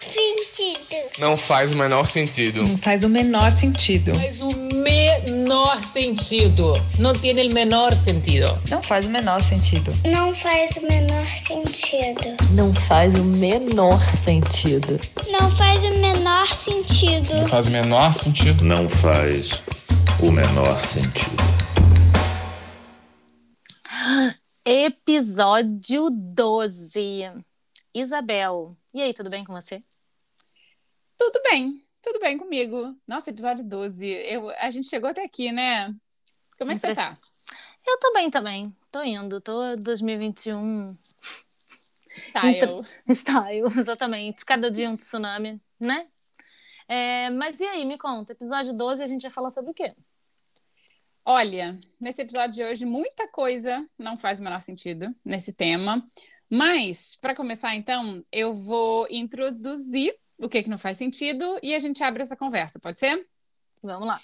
sentido. Não faz o menor sentido. Não faz o menor sentido. Faz o menor sentido. Não tem o menor sentido. Não faz o menor sentido. Não faz o menor sentido. Não faz o menor sentido. Não faz o menor sentido. Não faz o menor sentido. Não faz o menor sentido. Episódio 12. Isabel, e aí, tudo bem com você? Tudo bem, tudo bem comigo. Nossa, episódio 12. Eu, a gente chegou até aqui, né? Como é que você tá? Eu tô bem também. Tô indo, tô 2021. Style. Style, exatamente. Cada dia um tsunami, né? É, mas e aí, me conta, episódio 12 a gente vai falar sobre o quê? Olha, nesse episódio de hoje, muita coisa não faz o menor sentido nesse tema. Mas, para começar, então, eu vou introduzir o que, que não faz sentido e a gente abre essa conversa, pode ser? Vamos lá.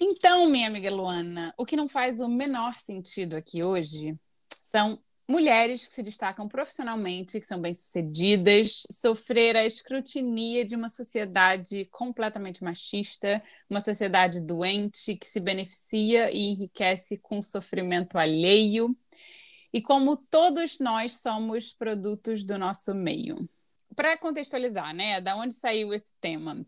Então, minha amiga Luana, o que não faz o menor sentido aqui hoje são mulheres que se destacam profissionalmente, que são bem-sucedidas, sofrer a escrutinia de uma sociedade completamente machista, uma sociedade doente que se beneficia e enriquece com sofrimento alheio. E como todos nós somos produtos do nosso meio. Para contextualizar, né, da onde saiu esse tema?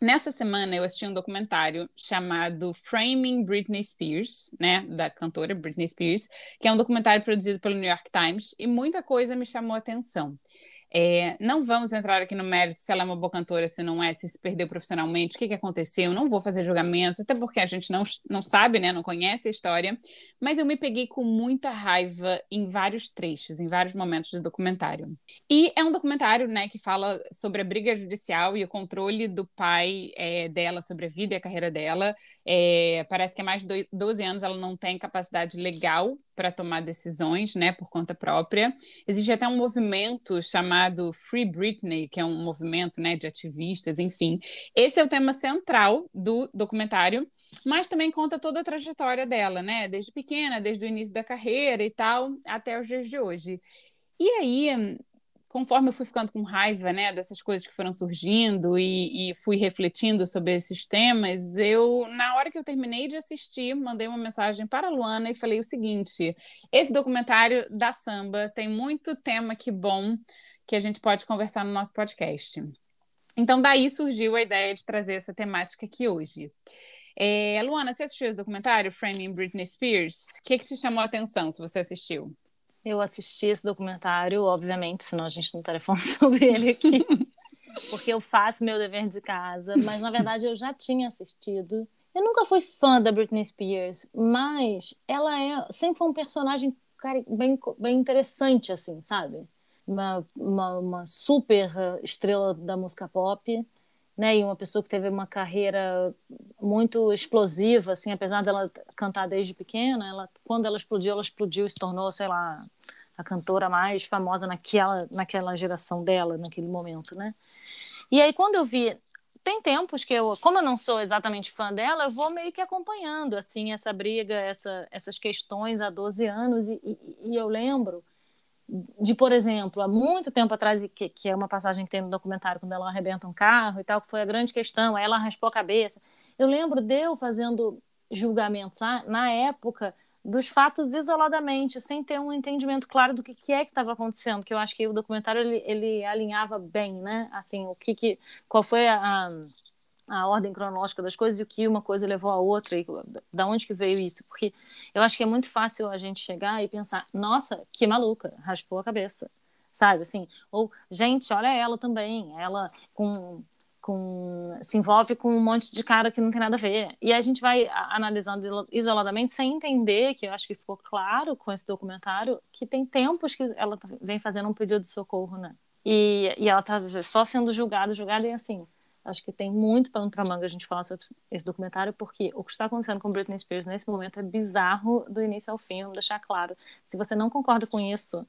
Nessa semana eu assisti um documentário chamado Framing Britney Spears, né, da cantora Britney Spears, que é um documentário produzido pelo New York Times e muita coisa me chamou a atenção. É, não vamos entrar aqui no mérito se ela é uma boa cantora, se não é, se se perdeu profissionalmente, o que, que aconteceu. Não vou fazer julgamentos, até porque a gente não, não sabe, né, não conhece a história. Mas eu me peguei com muita raiva em vários trechos, em vários momentos do documentário. E é um documentário né, que fala sobre a briga judicial e o controle do pai é, dela sobre a vida e a carreira dela. É, parece que há mais de 12 anos ela não tem capacidade legal para tomar decisões né, por conta própria. Existe até um movimento chamado chamado Free Britney, que é um movimento né, de ativistas, enfim. Esse é o tema central do documentário, mas também conta toda a trajetória dela, né? Desde pequena, desde o início da carreira e tal, até os dias de hoje. E aí, conforme eu fui ficando com raiva, né, dessas coisas que foram surgindo e, e, fui refletindo sobre esses temas, eu, na hora que eu terminei de assistir, mandei uma mensagem para a Luana e falei o seguinte: esse documentário da samba tem muito tema que bom que a gente pode conversar no nosso podcast. Então, daí surgiu a ideia de trazer essa temática aqui hoje. É, Luana, você assistiu esse documentário, Framing Britney Spears? O que, que te chamou a atenção se você assistiu? Eu assisti esse documentário, obviamente, senão a gente não estaria falando sobre ele aqui, porque eu faço meu dever de casa, mas na verdade eu já tinha assistido. Eu nunca fui fã da Britney Spears, mas ela é sempre foi um personagem bem, bem interessante, assim, sabe? Uma, uma, uma super estrela da música pop, né? E uma pessoa que teve uma carreira muito explosiva, assim, apesar dela cantar desde pequena, ela quando ela explodiu, ela explodiu e se tornou, sei lá, a cantora mais famosa naquela naquela geração dela, naquele momento, né? E aí quando eu vi tem tempos que eu, como eu não sou exatamente fã dela, eu vou meio que acompanhando assim essa briga, essa, essas questões há 12 anos e, e, e eu lembro de, por exemplo, há muito tempo atrás, que, que, é uma passagem que tem no documentário, quando ela arrebenta um carro e tal, que foi a grande questão, aí ela raspou a cabeça. Eu lembro de eu fazendo julgamentos ah, na época dos fatos isoladamente, sem ter um entendimento claro do que, que é que estava acontecendo, que eu acho que o documentário ele, ele alinhava bem, né? Assim, o que, que qual foi a, a a ordem cronológica das coisas e o que uma coisa levou a outra e da onde que veio isso, porque eu acho que é muito fácil a gente chegar e pensar, nossa, que maluca, raspou a cabeça, sabe, assim, ou, gente, olha ela também, ela com com se envolve com um monte de cara que não tem nada a ver. E a gente vai analisando isoladamente sem entender, que eu acho que ficou claro com esse documentário, que tem tempos que ela vem fazendo um pedido de socorro, né? E, e ela tá só sendo julgada, julgada e assim. Acho que tem muito pano para manga a gente falar sobre esse documentário, porque o que está acontecendo com Britney Spears nesse momento é bizarro do início ao fim, vamos deixar claro. Se você não concorda com isso,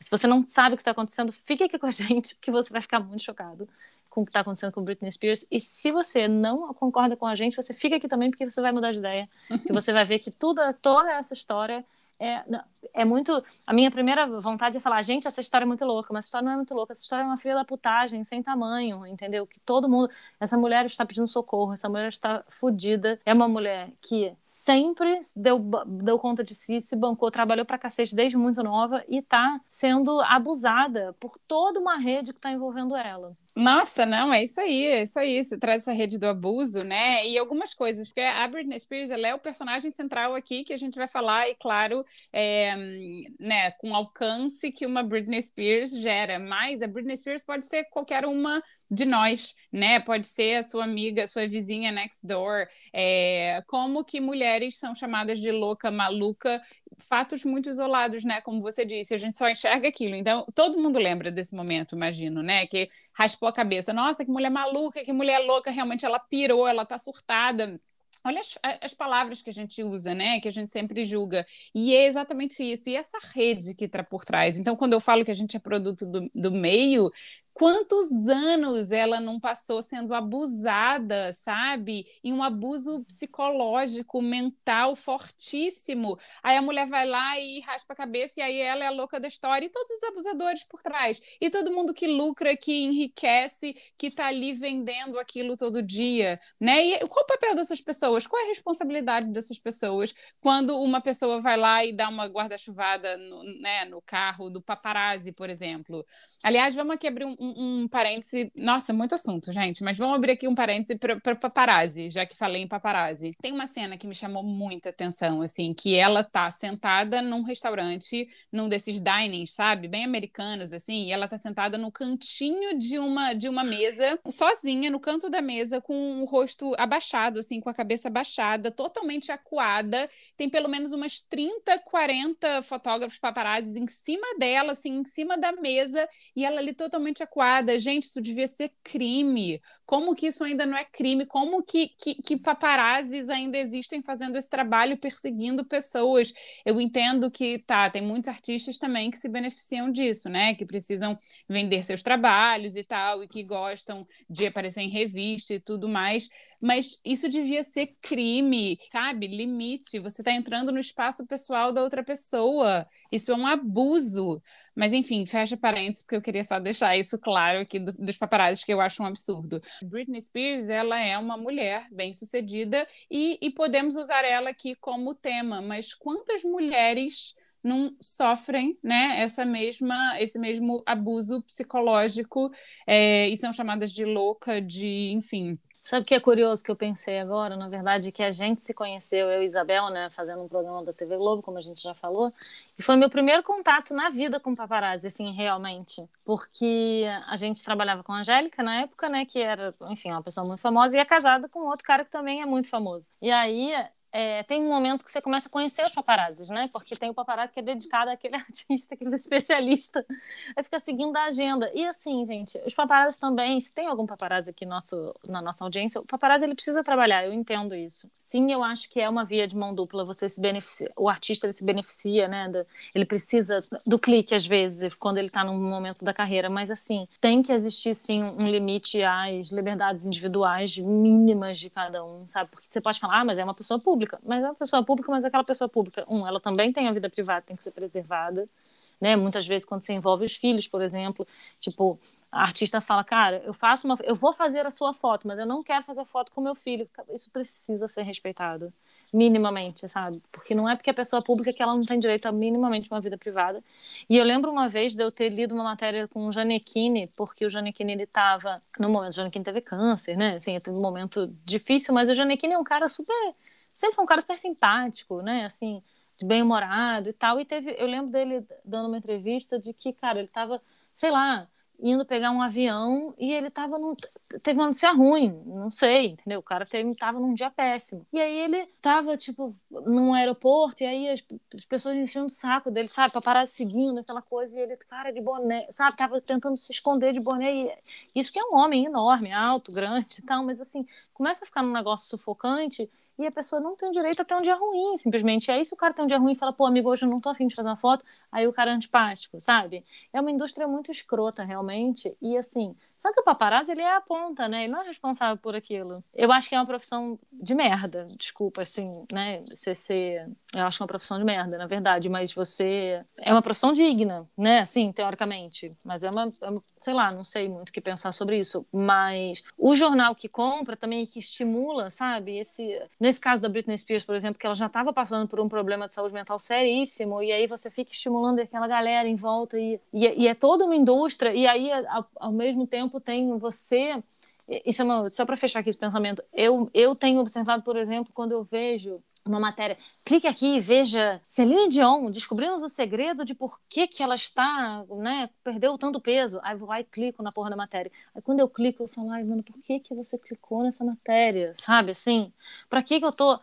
se você não sabe o que está acontecendo, fique aqui com a gente, porque você vai ficar muito chocado com o que está acontecendo com Britney Spears. E se você não concorda com a gente, você fica aqui também, porque você vai mudar de ideia. e você vai ver que tudo, toda essa história é, é muito. A minha primeira vontade é falar, gente, essa história é muito louca, mas essa história não é muito louca, essa história é uma filha da putagem, sem tamanho, entendeu? Que todo mundo. Essa mulher está pedindo socorro, essa mulher está fodida. É uma mulher que sempre deu, deu conta de si, se bancou, trabalhou pra cacete desde muito nova e está sendo abusada por toda uma rede que está envolvendo ela. Nossa, não, é isso aí, é isso aí. Você traz essa rede do abuso, né? E algumas coisas, porque a Britney Spears ela é o personagem central aqui que a gente vai falar, e claro, é, né, com alcance que uma Britney Spears gera. Mas a Britney Spears pode ser qualquer uma de nós, né? Pode ser a sua amiga, a sua vizinha next door. É, como que mulheres são chamadas de louca, maluca, fatos muito isolados, né? Como você disse, a gente só enxerga aquilo. Então, todo mundo lembra desse momento, imagino, né? Que raspou a cabeça. Nossa, que mulher maluca, que mulher louca, realmente ela pirou, ela tá surtada. Olha as, as, palavras que a gente usa, né? Que a gente sempre julga. E é exatamente isso. E essa rede que está por trás. Então, quando eu falo que a gente é produto do, do meio, quantos anos ela não passou sendo abusada, sabe? Em um abuso psicológico, mental fortíssimo. Aí a mulher vai lá e raspa a cabeça, e aí ela é a louca da história, e todos os abusadores por trás. E todo mundo que lucra, que enriquece, que tá ali vendendo aquilo todo dia, né? E qual o papel dessas pessoas? Qual é a responsabilidade dessas pessoas quando uma pessoa vai lá e dá uma guarda-chuvada no, né, no carro do paparazzi, por exemplo? Aliás, vamos aqui abrir um um, parêntese. Nossa, muito assunto, gente, mas vamos abrir aqui um parêntese para paparazzi, já que falei em paparazzi. Tem uma cena que me chamou muita atenção, assim, que ela tá sentada num restaurante, num desses dinings, sabe? Bem americanos, assim, e ela tá sentada no cantinho de uma, de uma mesa, sozinha, no canto da mesa, com o rosto abaixado, assim, com a cabeça abaixada, totalmente acuada. Tem pelo menos umas 30, 40 fotógrafos paparazzi em cima dela, assim, em cima da mesa, e ela ali totalmente acuada Gente, isso devia ser crime. Como que isso ainda não é crime? Como que, que, que ainda existem fazendo esse trabalho, perseguindo pessoas? Eu entendo que, tá, tem muitos artistas também que se beneficiam disso, né? Que precisam vender seus trabalhos e tal, e que gostam de aparecer em revista e tudo mais. Mas isso devia ser crime, sabe? Limite. Você está entrando no espaço pessoal da outra pessoa. Isso é um abuso. Mas, enfim, fecha parênteses, porque eu queria só deixar isso claro aqui do, dos paparazzi, que eu acho um absurdo. Britney Spears, ela é uma mulher bem-sucedida e, e podemos usar ela aqui como tema, mas quantas mulheres não sofrem né, essa mesma, esse mesmo abuso psicológico é, e são chamadas de louca, de, enfim, Sabe o que é curioso que eu pensei agora? Na verdade, que a gente se conheceu, eu e Isabel, né, fazendo um programa da TV Globo, como a gente já falou, e foi meu primeiro contato na vida com paparazzi, assim, realmente. Porque a gente trabalhava com a Angélica na época, né, que era, enfim, uma pessoa muito famosa, e é casada com outro cara que também é muito famoso. E aí é, tem um momento que você começa a conhecer os paparazzis, né? Porque tem o paparazzi que é dedicado àquele artista, aquele especialista. Aí fica seguindo a agenda. E assim, gente, os paparazzis também, se tem algum paparazzi aqui nosso, na nossa audiência, o paparazzi ele precisa trabalhar, eu entendo isso. Sim, eu acho que é uma via de mão dupla, você se beneficia, o artista ele se beneficia, né? Ele precisa do clique às vezes, quando ele está num momento da carreira, mas assim, tem que existir sim um limite às liberdades individuais mínimas de cada um, sabe? Porque você pode falar, ah, mas é uma pessoa pública pública, mas é uma pessoa pública, mas aquela pessoa pública, um, ela também tem a vida privada, tem que ser preservada, né? Muitas vezes quando você envolve os filhos, por exemplo, tipo, a artista fala, cara, eu faço uma, eu vou fazer a sua foto, mas eu não quero fazer foto com meu filho. Isso precisa ser respeitado minimamente, sabe? Porque não é porque a pessoa pública que ela não tem direito a minimamente uma vida privada. E eu lembro uma vez de eu ter lido uma matéria com o Janequine, porque o Janequine ele estava no momento, o Janequine teve câncer, né? Assim, teve um momento difícil, mas o Janequine é um cara super sempre foi um cara super simpático, né? Assim, de bem-humorado e tal. E teve, eu lembro dele dando uma entrevista de que, cara, ele tava, sei lá, indo pegar um avião e ele tava num. Teve uma notícia ruim, não sei, entendeu? O cara teve, tava num dia péssimo. E aí ele tava, tipo, num aeroporto, e aí as, as pessoas enchiam o saco dele, sabe? parar seguindo aquela coisa, e ele, cara, de boné, sabe? Tava tentando se esconder de boné. E isso que é um homem enorme, alto, grande e tal, mas assim, começa a ficar num negócio sufocante e a pessoa não tem direito a ter um dia ruim, simplesmente. E aí, se o cara tem um dia ruim e fala, pô, amigo, hoje eu não tô afim de fazer uma foto, aí o cara é antipático, sabe? É uma indústria muito escrota, realmente. E assim, só que o paparazzi, ele é a ponta, né? Ele não é responsável por aquilo. Eu acho que é uma profissão de merda, desculpa, assim, né? Você ser. Eu acho que é uma profissão de merda, na verdade, mas você. É uma profissão digna, né? Assim, teoricamente. Mas é uma. É uma sei lá, não sei muito o que pensar sobre isso. Mas o jornal que compra também, que estimula, sabe? Esse Nesse caso da Britney Spears, por exemplo, que ela já estava passando por um problema de saúde mental seríssimo, e aí você fica estimulando aquela galera em volta, e, e, e é toda uma indústria, e aí, ao, ao mesmo tempo, tem você. Isso é uma, só para fechar aqui esse pensamento, eu, eu tenho observado, por exemplo, quando eu vejo uma matéria. Clique aqui e veja Celine Dion, descobrimos o segredo de por que, que ela está, né, perdeu tanto peso. Aí lá e clico na porra da matéria. Aí quando eu clico, eu falo, ai, mano, por que, que você clicou nessa matéria? Sabe, assim? Pra que que eu tô...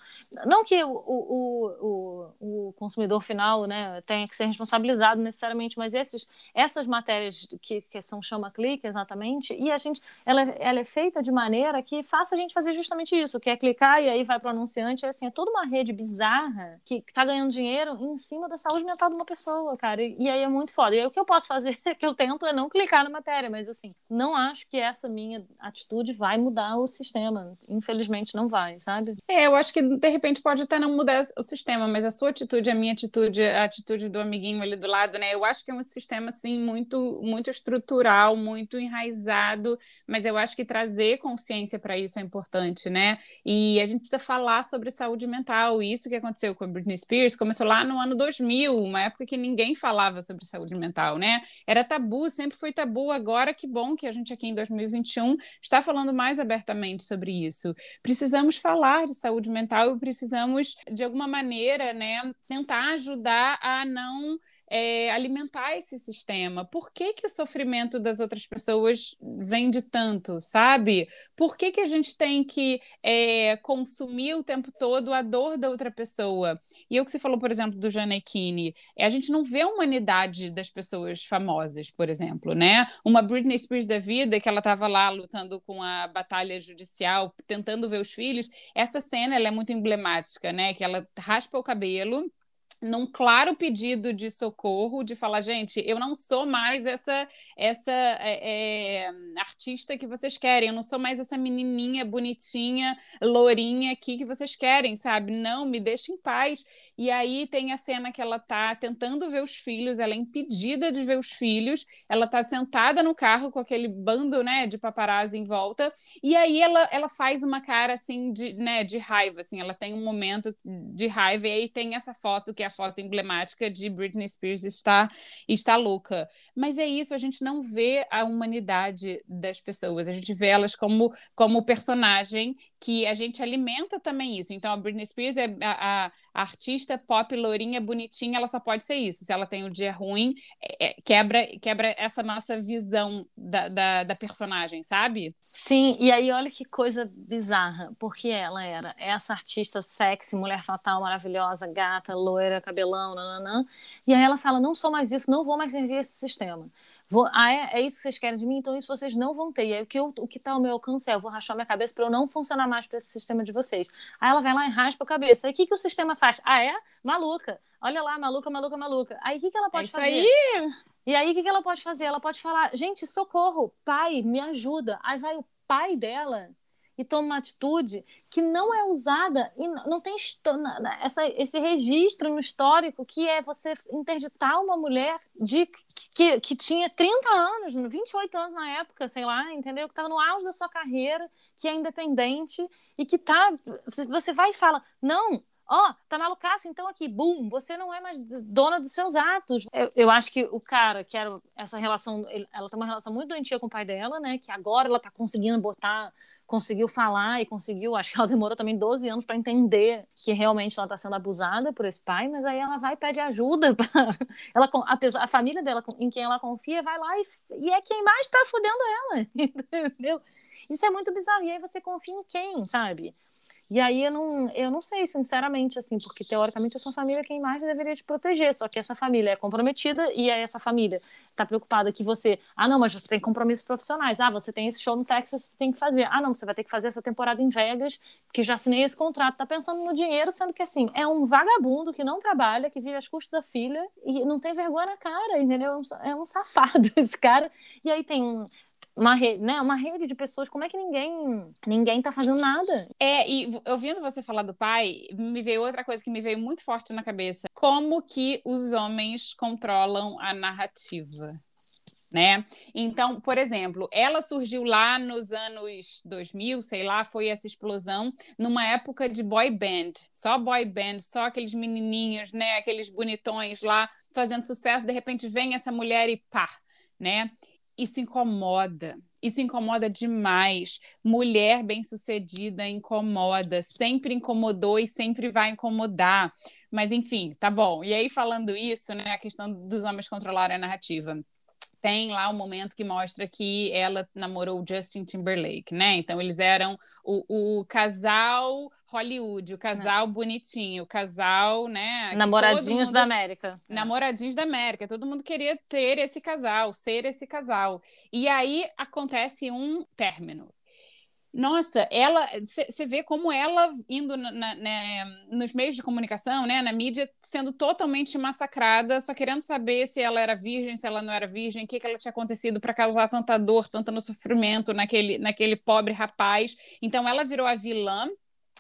Não que o, o, o, o consumidor final, né, tenha que ser responsabilizado necessariamente, mas esses, essas matérias que, que são chama-clique, exatamente, e a gente, ela, ela é feita de maneira que faça a gente fazer justamente isso, que é clicar e aí vai pro anunciante, é assim, é toda uma rede bizarra que, tá ganhando dinheiro em cima da saúde mental de uma pessoa, cara. E, e aí é muito foda. E aí o que eu posso fazer, que eu tento é não clicar na matéria, mas assim, não acho que essa minha atitude vai mudar o sistema. Infelizmente não vai, sabe? É, eu acho que de repente pode até não mudar o sistema, mas a sua atitude, a minha atitude, a atitude do amiguinho ali do lado, né? Eu acho que é um sistema assim muito muito estrutural, muito enraizado, mas eu acho que trazer consciência para isso é importante, né? E a gente precisa falar sobre saúde mental mental. Isso que aconteceu com a Britney Spears começou lá no ano 2000, uma época que ninguém falava sobre saúde mental, né? Era tabu, sempre foi tabu. Agora, que bom que a gente aqui em 2021 está falando mais abertamente sobre isso. Precisamos falar de saúde mental e precisamos, de alguma maneira, né, tentar ajudar a não é, alimentar esse sistema? Por que, que o sofrimento das outras pessoas vem de tanto, sabe? Por que, que a gente tem que é, consumir o tempo todo a dor da outra pessoa? E o que você falou, por exemplo, do Janequine, é, a gente não vê a humanidade das pessoas famosas, por exemplo, né? Uma Britney Spears da vida, que ela estava lá lutando com a batalha judicial, tentando ver os filhos, essa cena ela é muito emblemática, né? Que ela raspa o cabelo num claro pedido de socorro, de falar, gente, eu não sou mais essa essa é, é, artista que vocês querem, eu não sou mais essa menininha bonitinha, lourinha aqui que vocês querem, sabe? Não, me deixa em paz. E aí tem a cena que ela tá tentando ver os filhos, ela é impedida de ver os filhos, ela tá sentada no carro com aquele bando, né, de paparazzi em volta, e aí ela, ela faz uma cara assim de, né, de raiva, assim, ela tem um momento de raiva e aí tem essa foto que é a foto emblemática de Britney Spears está, está louca. Mas é isso, a gente não vê a humanidade das pessoas, a gente vê elas como, como personagem que a gente alimenta também isso. Então, a Britney Spears é a, a, artista pop, lourinha, bonitinha, ela só pode ser isso. Se ela tem um dia ruim, é, é quebra, quebra essa nossa visão da, da, da personagem, sabe? Sim, e aí olha que coisa bizarra, porque ela era essa artista sexy, mulher fatal, maravilhosa, gata, loira, cabelão, nananã, e aí ela fala, não sou mais isso, não vou mais servir esse sistema. Vou, ah, é, é isso que vocês querem de mim? Então isso vocês não vão ter. E aí o que, eu, o que tá ao meu alcance é, eu vou rachar minha cabeça para eu não funcionar mais para esse sistema de vocês. Aí ela vai lá e raspa a cabeça. Aí o que, que o sistema faz? Ah, é? Maluca. Olha lá, maluca, maluca, maluca. Aí o que, que ela pode é fazer? Aí. E aí o que, que ela pode fazer? Ela pode falar, gente, socorro, pai, me ajuda. Aí vai o pai dela e toma uma atitude que não é usada e não tem essa, esse registro no histórico que é você interditar uma mulher de que, que tinha 30 anos, 28 anos na época, sei lá, entendeu? Que estava no auge da sua carreira, que é independente e que tá. Você vai e fala, não, ó, oh, tá malucaço, então aqui, bum, você não é mais dona dos seus atos. Eu, eu acho que o cara que era essa relação, ela tem uma relação muito doentia com o pai dela, né? Que agora ela tá conseguindo botar conseguiu falar e conseguiu. Acho que ela demorou também 12 anos para entender que realmente ela está sendo abusada por esse pai, mas aí ela vai e pede ajuda. Pra... Ela, a, a família dela, em quem ela confia, vai lá e, e é quem mais está fudendo ela, entendeu? Isso é muito bizarro. E aí você confia em quem, sabe? E aí eu não, eu não sei, sinceramente, assim, porque teoricamente a sua família é quem mais deveria te proteger, só que essa família é comprometida e aí essa família está preocupada que você, ah, não, mas você tem compromissos profissionais, ah, você tem esse show no Texas, você tem que fazer, ah, não, você vai ter que fazer essa temporada em Vegas, que já assinei esse contrato, tá pensando no dinheiro, sendo que assim, é um vagabundo que não trabalha, que vive às custas da filha e não tem vergonha na cara, entendeu? É um é safado esse cara. E aí tem um, uma rede, né? Uma rede de pessoas, como é que ninguém ninguém tá fazendo nada? É, e ouvindo você falar do pai, me veio outra coisa que me veio muito forte na cabeça. Como que os homens controlam a narrativa? Né? Então, por exemplo, ela surgiu lá nos anos 2000, sei lá, foi essa explosão numa época de boy band, só boy band, só aqueles menininhos, né, aqueles bonitões lá fazendo sucesso, de repente vem essa mulher e pá, né? Isso incomoda. Isso incomoda demais. Mulher bem-sucedida incomoda, sempre incomodou e sempre vai incomodar. Mas enfim, tá bom. E aí falando isso, né, a questão dos homens controlarem a narrativa tem lá um momento que mostra que ela namorou o Justin Timberlake, né? Então eles eram o, o casal Hollywood, o casal Não. bonitinho, o casal, né? Namoradinhos mundo... da América. É. Namoradinhos é. da América. Todo mundo queria ter esse casal, ser esse casal. E aí acontece um término. Nossa, ela, você vê como ela indo na, na, né, nos meios de comunicação, né, na mídia, sendo totalmente massacrada, só querendo saber se ela era virgem, se ela não era virgem, o que, que ela tinha acontecido para causar tanta dor, tanto sofrimento naquele, naquele pobre rapaz. Então, ela virou a vilã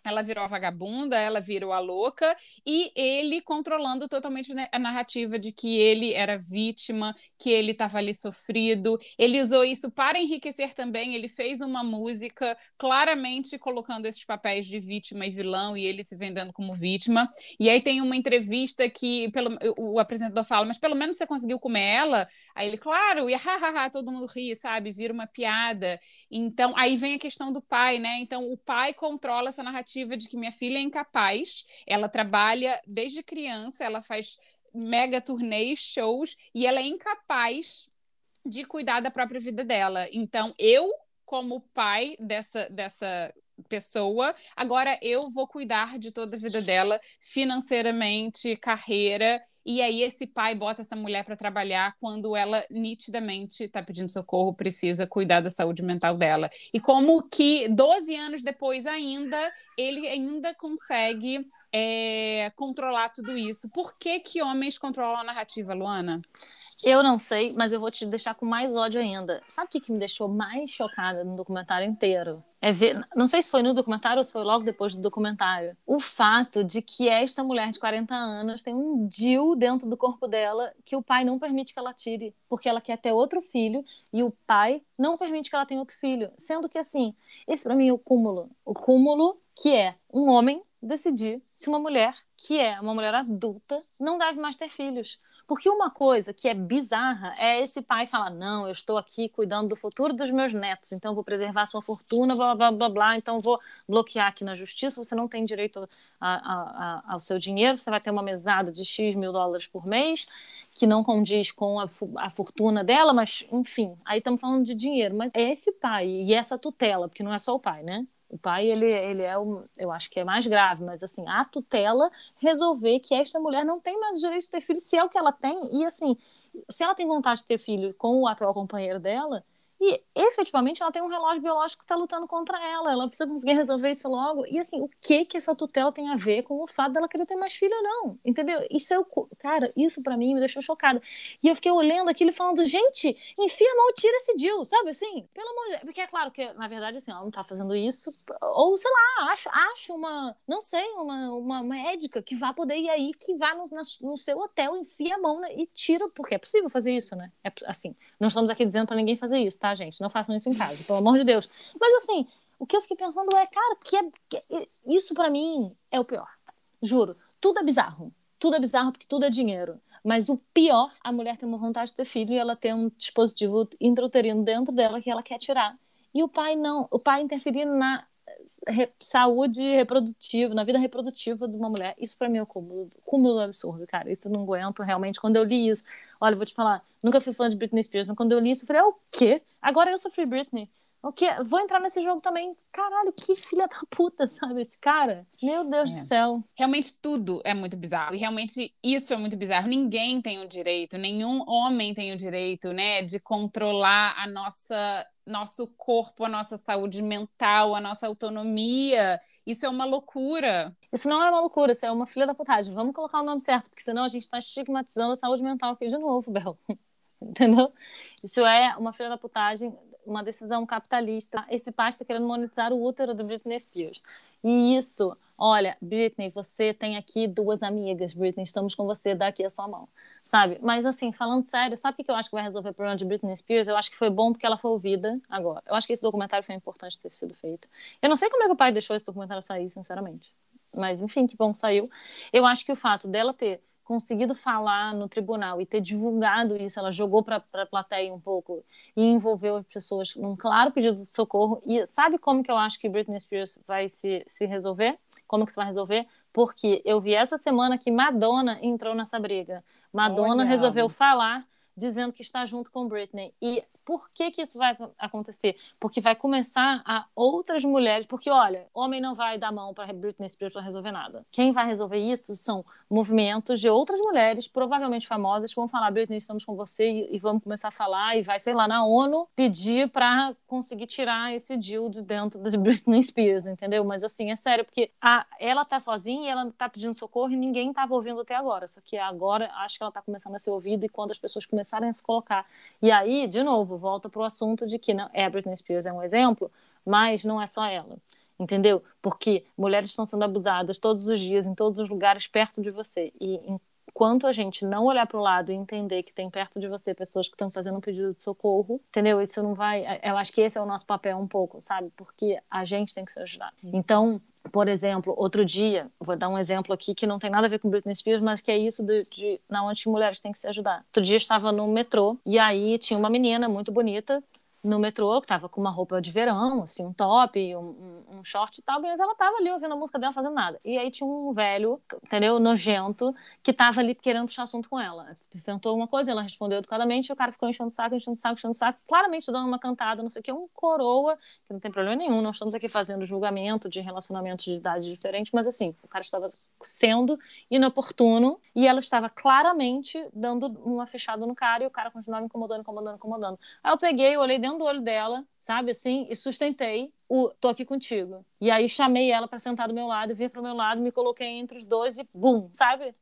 ela virou a vagabunda, ela virou a louca, e ele controlando totalmente a narrativa de que ele era vítima, que ele estava ali sofrido. Ele usou isso para enriquecer também. Ele fez uma música claramente colocando esses papéis de vítima e vilão, e ele se vendendo como vítima. E aí tem uma entrevista que pelo, o apresentador fala: Mas pelo menos você conseguiu comer ela? Aí ele, claro, e hahaha, todo mundo ri, sabe? Vira uma piada. Então, aí vem a questão do pai, né? Então, o pai controla essa narrativa narrativa de que minha filha é incapaz, ela trabalha desde criança, ela faz mega turnês, shows, e ela é incapaz de cuidar da própria vida dela. Então, eu, como pai dessa, dessa pessoa, agora eu vou cuidar de toda a vida dela, financeiramente, carreira, e aí esse pai bota essa mulher para trabalhar quando ela nitidamente está pedindo socorro, precisa cuidar da saúde mental dela. E como que 12 anos depois ainda, ele ainda consegue é, controlar tudo isso. Por que que homens controlam a narrativa, Luana? Eu não sei, mas eu vou te deixar com mais ódio ainda. Sabe o que, que me deixou mais chocada no documentário inteiro? É ver, não sei se foi no documentário ou se foi logo depois do documentário, o fato de que esta mulher de 40 anos tem um DIL dentro do corpo dela que o pai não permite que ela tire, porque ela quer ter outro filho e o pai não permite que ela tenha outro filho. Sendo que, assim, esse para mim é o cúmulo. O cúmulo que é um homem decidir se uma mulher, que é uma mulher adulta, não deve mais ter filhos. Porque uma coisa que é bizarra é esse pai falar: não, eu estou aqui cuidando do futuro dos meus netos, então vou preservar sua fortuna, blá blá blá blá, então vou bloquear aqui na justiça. Você não tem direito a, a, a, ao seu dinheiro, você vai ter uma mesada de X mil dólares por mês, que não condiz com a, fortuna dela, mas enfim, aí estamos falando de dinheiro. Mas é esse pai e essa tutela, porque não é só o pai, né? O pai, ele, ele é, o, eu acho que é mais grave, mas assim, a tutela resolver que esta mulher não tem mais o direito de ter filho, se é o que ela tem, e assim, se ela tem vontade de ter filho com o atual companheiro dela, e efetivamente ela tem um relógio biológico que está lutando contra ela. Ela precisa conseguir resolver isso logo. E assim, o que que essa tutela tem a ver com o fato dela querer ter mais filho ou não? Entendeu? Isso é o. Cara, isso para mim me deixou chocada. E eu fiquei olhando aquilo e falando, gente, enfia a mão tira esse Jill, sabe assim? Pelo amor de. Porque é claro que, na verdade, assim, ela não tá fazendo isso. Ou, sei lá, acho, acho uma, não sei, uma, uma médica que vá poder ir aí, que vá no, no seu hotel, enfia a mão né, e tira. Porque é possível fazer isso, né? É, assim, não estamos aqui dizendo para ninguém fazer isso, tá? Gente? Não façam isso em casa, pelo amor de Deus. Mas assim, o que eu fiquei pensando é, cara, que, é, que é, isso para mim é o pior. Juro. Tudo é bizarro. Tudo é bizarro porque tudo é dinheiro. Mas o pior, a mulher tem uma vontade de ter filho e ela tem um dispositivo intrauterino dentro dela que ela quer tirar. E o pai não, o pai interferindo na saúde reprodutiva, na vida reprodutiva de uma mulher. Isso para mim é o cúmulo, cúmulo absurdo, cara. Isso eu não aguento realmente. Quando eu li isso, olha, vou te falar, nunca fui fã de Britney Spears, mas quando eu li isso, eu falei, é o quê? Agora eu sofri Britney. O que? Vou entrar nesse jogo também. Caralho, que filha da puta, sabe? Esse cara. Meu Deus é. do céu. Realmente tudo é muito bizarro. E realmente isso é muito bizarro. Ninguém tem o direito, nenhum homem tem o direito, né, de controlar a nossa nosso corpo, a nossa saúde mental, a nossa autonomia. Isso é uma loucura. Isso não é uma loucura, isso é uma filha da putagem. Vamos colocar o nome certo, porque senão a gente está estigmatizando a saúde mental aqui de novo, Bel. Entendeu? Isso é uma filha da putagem uma decisão capitalista. Esse pai está querendo monetizar o útero do Britney Spears. E isso, olha, Britney, você tem aqui duas amigas, Britney, estamos com você, dá aqui a sua mão, sabe? Mas assim, falando sério, sabe o que eu acho que vai resolver o problema de Britney Spears? Eu acho que foi bom porque ela foi ouvida agora. Eu acho que esse documentário foi importante ter sido feito. Eu não sei como é que o pai deixou esse documentário sair, sinceramente. Mas enfim, que bom que saiu. Eu acho que o fato dela ter conseguido falar no tribunal e ter divulgado isso, ela jogou para a plateia um pouco e envolveu as pessoas num claro pedido de socorro. E sabe como que eu acho que Britney Spears vai se, se resolver? Como que se vai resolver? Porque eu vi essa semana que Madonna entrou nessa briga. Madonna Olha. resolveu falar dizendo que está junto com Britney. E por que, que isso vai acontecer? Porque vai começar a outras mulheres. Porque, olha, homem não vai dar mão para Britney Spears para resolver nada. Quem vai resolver isso são movimentos de outras mulheres, provavelmente famosas, que vão falar: Britney, estamos com você e, e vamos começar a falar. E vai, sei lá, na ONU pedir para conseguir tirar esse deal de dentro de Britney Spears, entendeu? Mas, assim, é sério, porque a, ela tá sozinha e ela tá pedindo socorro e ninguém tava ouvindo até agora. Só que agora acho que ela tá começando a ser ouvida e quando as pessoas começarem a se colocar. E aí, de novo, novo, volta para o assunto de que não, é, a Britney Spears é um exemplo, mas não é só ela. Entendeu? Porque mulheres estão sendo abusadas todos os dias, em todos os lugares perto de você. E enquanto a gente não olhar para o lado e entender que tem perto de você pessoas que estão fazendo um pedido de socorro, entendeu? Isso não vai. Eu acho que esse é o nosso papel um pouco, sabe? Porque a gente tem que se ajudar. Isso. Então, por exemplo, outro dia, vou dar um exemplo aqui que não tem nada a ver com Britney Spears, mas que é isso de, de na onde mulheres têm que se ajudar. Outro dia estava no metrô e aí tinha uma menina muito bonita no metrô, que tava com uma roupa de verão, assim, um top, um, um short e tal, mas ela tava ali ouvindo a música dela, fazendo nada. E aí tinha um velho, entendeu, nojento, que tava ali querendo puxar assunto com ela. Tentou uma coisa, ela respondeu educadamente, o cara ficou enchendo o saco, enchendo o saco, enchendo o saco, claramente dando uma cantada, não sei o que, um coroa, que não tem problema nenhum, nós estamos aqui fazendo julgamento de relacionamentos de idade diferentes, mas assim, o cara estava sendo inoportuno e ela estava claramente dando uma fechada no cara e o cara continuava incomodando, incomodando, incomodando. Aí eu peguei, olhei dentro do olho dela, sabe assim, e sustentei o tô aqui contigo. E aí chamei ela para sentar do meu lado, vir para o meu lado, me coloquei entre os dois e bum, sabe?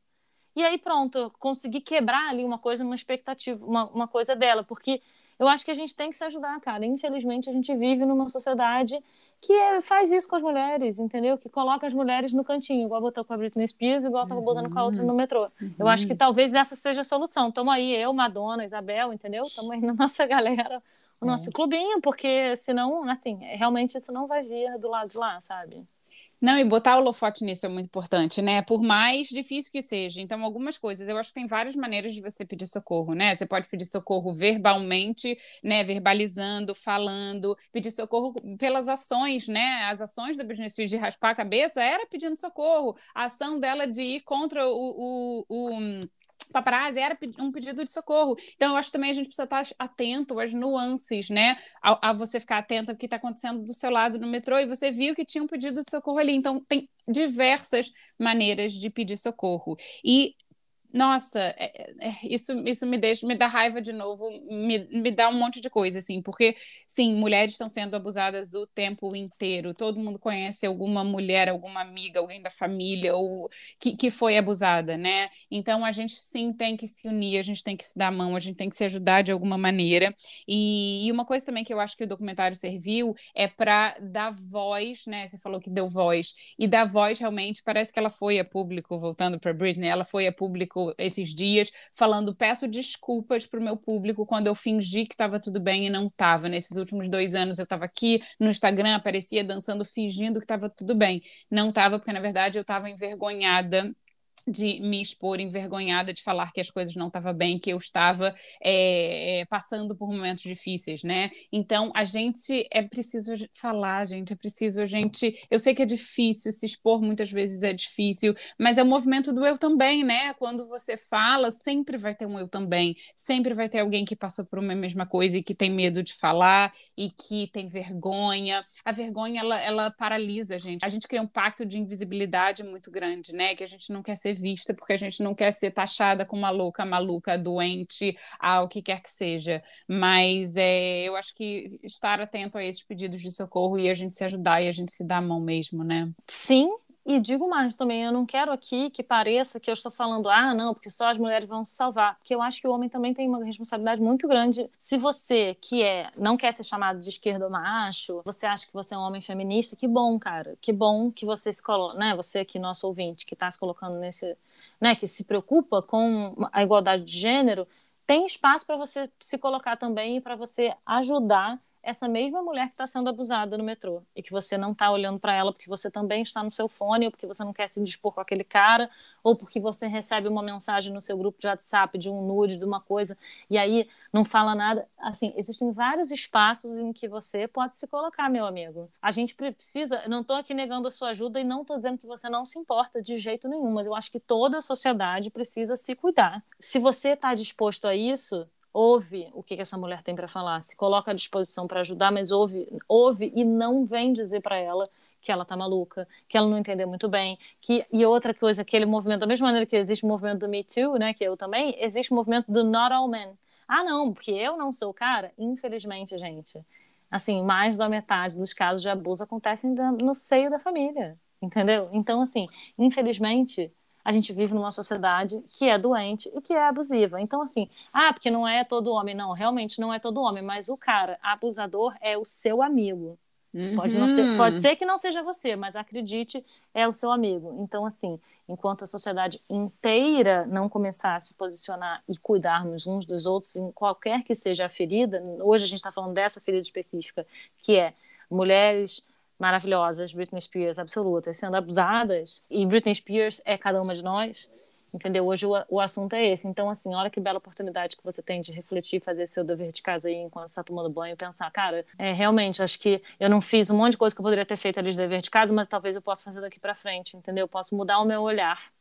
E aí pronto, consegui quebrar ali uma coisa, uma expectativa, uma, uma coisa dela, porque eu acho que a gente tem que se ajudar, cara. Infelizmente, a gente vive numa sociedade que é, faz isso com as mulheres, entendeu? Que coloca as mulheres no cantinho, igual botou com a Britney Spears, igual tava botando com a outra no metrô. Uhum. Eu acho que talvez essa seja a solução. Tamo aí, eu, Madonna, Isabel, entendeu? Tamo aí na nossa galera, o nosso é. clubinho, porque senão, assim, realmente isso não vai vir do lado de lá, sabe? Não, e botar o holofote nisso é muito importante, né? Por mais difícil que seja. Então, algumas coisas, eu acho que tem várias maneiras de você pedir socorro, né? Você pode pedir socorro verbalmente, né? Verbalizando, falando, pedir socorro pelas ações, né? As ações da Britney Spears de raspar a cabeça era pedindo socorro. A ação dela de ir contra o, o, o paparazzi era um pedido de socorro. Então, eu acho que também a gente precisa estar atento às nuances, né? A, a você ficar atento ao que está acontecendo do seu lado no metrô e você viu que tinha um pedido de socorro ali. Então, tem diversas maneiras de pedir socorro. E nossa, é, é, isso, isso me deixa, me dá raiva de novo, me, me dá um monte de coisa, assim, porque, sim, mulheres estão sendo abusadas o tempo inteiro. Todo mundo conhece alguma mulher, alguma amiga, alguém da família, ou que, que foi abusada, né? Então a gente sim tem que se unir, a gente tem que se dar a mão, a gente tem que se ajudar de alguma maneira. E, e uma coisa também que eu acho que o documentário serviu é para dar voz, né? Você falou que deu voz, e dar voz realmente, parece que ela foi a público, voltando para Britney, ela foi a público esses dias falando: peço desculpas para o meu público quando eu fingi que estava tudo bem e não estava. Nesses últimos dois anos eu estava aqui no Instagram, aparecia dançando, fingindo que estava tudo bem. Não estava, porque na verdade eu estava envergonhada de me expor envergonhada de falar que as coisas não estavam bem, que eu estava é, passando por momentos difíceis, né? Então a gente é preciso falar, gente, é preciso a gente. Eu sei que é difícil, se expor muitas vezes é difícil, mas é o movimento do eu também, né? Quando você fala, sempre vai ter um eu também, sempre vai ter alguém que passou por uma mesma coisa e que tem medo de falar e que tem vergonha. A vergonha ela, ela paralisa a gente. A gente cria um pacto de invisibilidade muito grande, né? Que a gente não quer ser vista, porque a gente não quer ser taxada como maluca, maluca, doente, ao que quer que seja. Mas é, eu acho que estar atento a esses pedidos de socorro e a gente se ajudar e a gente se dar a mão mesmo, né? Sim, e digo mais também, eu não quero aqui que pareça que eu estou falando, ah, não, porque só as mulheres vão se salvar. Porque eu acho que o homem também tem uma responsabilidade muito grande. Se você, que é, não quer ser chamado de esquerdo macho, você acha que você é um homem feminista, que bom, cara. Que bom que você se coloca, né? Você aqui, nosso ouvinte, que está se colocando nesse, né, que se preocupa com a igualdade de gênero, tem espaço para você se colocar também e para você ajudar essa mesma mulher que está sendo abusada no metrô e que você não está olhando para ela porque você também está no seu fone ou porque você não quer se dispor com aquele cara ou porque você recebe uma mensagem no seu grupo de WhatsApp de um nude de uma coisa e aí não fala nada. Assim, existem vários espaços em que você pode se colocar, meu amigo. A gente precisa, não estou aqui negando a sua ajuda e não estou dizendo que você não se importa de jeito nenhum, mas eu acho que toda a sociedade precisa se cuidar. Se você está disposto a isso, ouve o que, que essa mulher tem para falar, se coloca à disposição para ajudar, mas ouve, ouve e não vem dizer para ela que ela tá maluca, que ela não entendeu muito bem, que e outra coisa, aquele movimento, da mesma maneira que existe o movimento do Me Too, né, que eu também, existe o movimento do Not All Men. Ah, não, porque eu não sou o cara, infelizmente, gente. Assim, mais da metade dos casos de abuso acontecem no seio da família, entendeu? Então, assim, infelizmente, a gente vive numa sociedade que é doente e que é abusiva. Então, assim, ah, porque não é todo homem. Não, realmente não é todo homem, mas o cara abusador é o seu amigo. Uhum. Pode, não ser, pode ser que não seja você, mas acredite, é o seu amigo. Então, assim, enquanto a sociedade inteira não começar a se posicionar e cuidarmos uns dos outros, em qualquer que seja a ferida, hoje a gente está falando dessa ferida específica, que é mulheres maravilhosas, Britney Spears absolutas, sendo abusadas, e Britney Spears é cada uma de nós, entendeu? Hoje o, o assunto é esse. Então, assim, olha que bela oportunidade que você tem de refletir, fazer seu dever de casa aí enquanto está tomando banho pensar, cara, é, realmente, acho que eu não fiz um monte de coisa que eu poderia ter feito ali de dever de casa, mas talvez eu possa fazer daqui para frente, entendeu? Eu posso mudar o meu olhar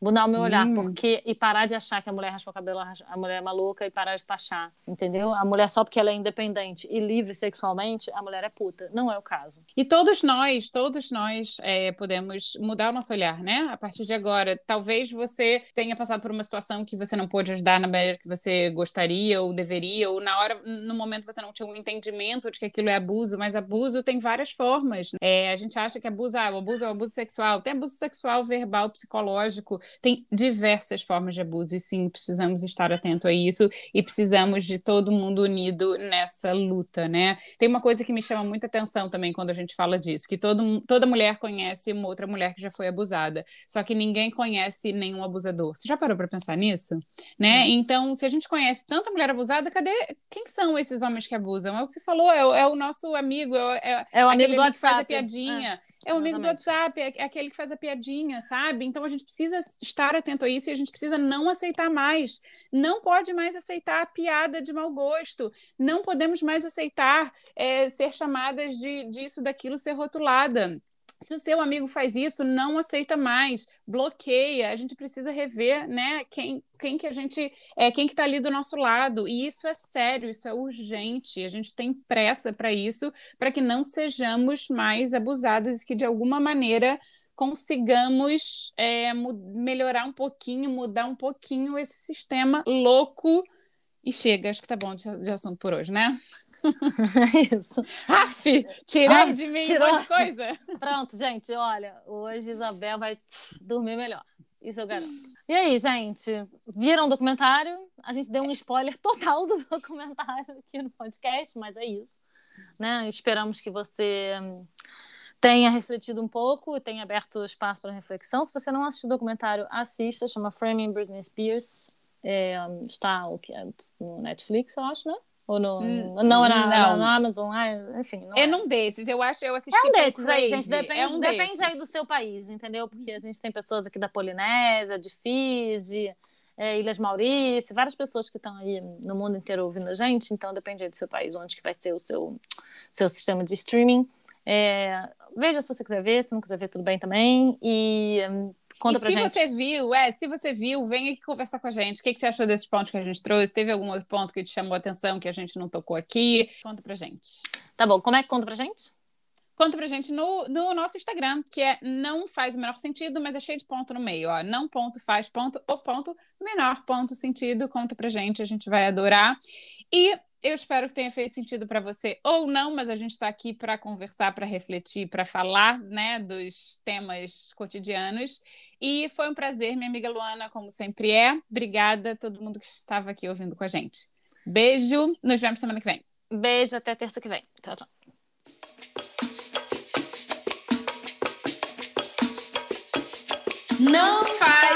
mudar Sim. o meu olhar, porque e parar de achar que a mulher raspou o cabelo, a mulher é maluca e parar de taxar, entendeu? A mulher só porque ela é independente e livre sexualmente, a mulher é puta. Não é o caso. E todos nós, todos nós é, podemos mudar o nosso olhar, né? A partir de agora, talvez você tenha passado por uma situação que você não pôde ajudar na maneira que você gostaria ou deveria, ou na hora, no momento você não tinha um entendimento de que aquilo é abuso, mas abuso tem várias formas. É, a gente acha que abuso, ah, o abuso é o abuso sexual, tem abuso sexual, verbal, psicológico, tem diversas formas de abuso, e sim, precisamos estar atento a isso e precisamos de todo mundo unido nessa luta, né? Tem uma coisa que me chama muita atenção também quando a gente fala disso, que todo, toda mulher conhece uma outra mulher que já foi abusada, só que ninguém conhece nenhum abusador. Você já parou para pensar nisso? Né? Então, se a gente conhece tanta mulher abusada, cadê? Quem são esses homens que abusam? É o que você falou, é o, é o nosso amigo, é, é, é o amigo do que faz a piadinha. É, o amigo do WhatsApp, é, é aquele que faz a piadinha, sabe? Então a gente precisa estar atento a isso e a gente precisa não aceitar mais. Não pode mais aceitar a piada de mau gosto. Não podemos mais aceitar é, ser chamadas de disso, daquilo, ser rotulada. Se o seu amigo faz isso, não aceita mais, bloqueia. A gente precisa rever, né? Quem, quem que a gente é, quem que está ali do nosso lado. E isso é sério, isso é urgente. A gente tem pressa para isso, para que não sejamos mais abusadas e que de alguma maneira consigamos é, melhorar um pouquinho, mudar um pouquinho esse sistema louco. E chega, acho que tá bom de, de assunto por hoje, né? Isso. Aff, tirei ah, de mim tirou. de coisa. Pronto, gente, olha, hoje Isabel vai dormir melhor. Isso eu garanto. E aí, gente, viram o documentário? A gente deu um spoiler total do documentário aqui no podcast, mas é isso. Né? Esperamos que você tenha refletido um pouco e tenha aberto espaço para reflexão. Se você não assistiu o documentário, assista, chama Framing Britney Spears. É, está o que no Netflix, eu acho, né? Ou no. Hum, não, na, não. no Amazon, ah, enfim. Não É é. num desses, eu acho, eu assisti É um desses aí, gente. Depende, é um depende aí desses. do seu país, entendeu? Porque a gente tem pessoas aqui da Polinésia, de Fiji, é, Ilhas Maurício, várias pessoas que estão aí no mundo inteiro ouvindo a gente, então depende aí do seu país, onde que vai ser o seu, seu sistema de streaming. É, veja se você quiser ver, se não quiser ver, tudo bem também. E hum, conta e pra se gente. você viu, é, se você viu, vem aqui conversar com a gente. O que, que você achou desses pontos que a gente trouxe? Teve algum outro ponto que te chamou a atenção que a gente não tocou aqui? Conta pra gente. Tá bom, como é que conta pra gente? Conta pra gente no, no nosso Instagram, que é não faz o menor sentido, mas é cheio de ponto no meio, ó. Não ponto faz ponto, o ponto menor ponto sentido. Conta pra gente, a gente vai adorar. E eu espero que tenha feito sentido para você ou não, mas a gente está aqui para conversar, para refletir, para falar, né, dos temas cotidianos. E foi um prazer, minha amiga Luana, como sempre é. Obrigada a todo mundo que estava aqui ouvindo com a gente. Beijo, nos vemos semana que vem. Beijo, até terça que vem. Tchau, tchau. Não faz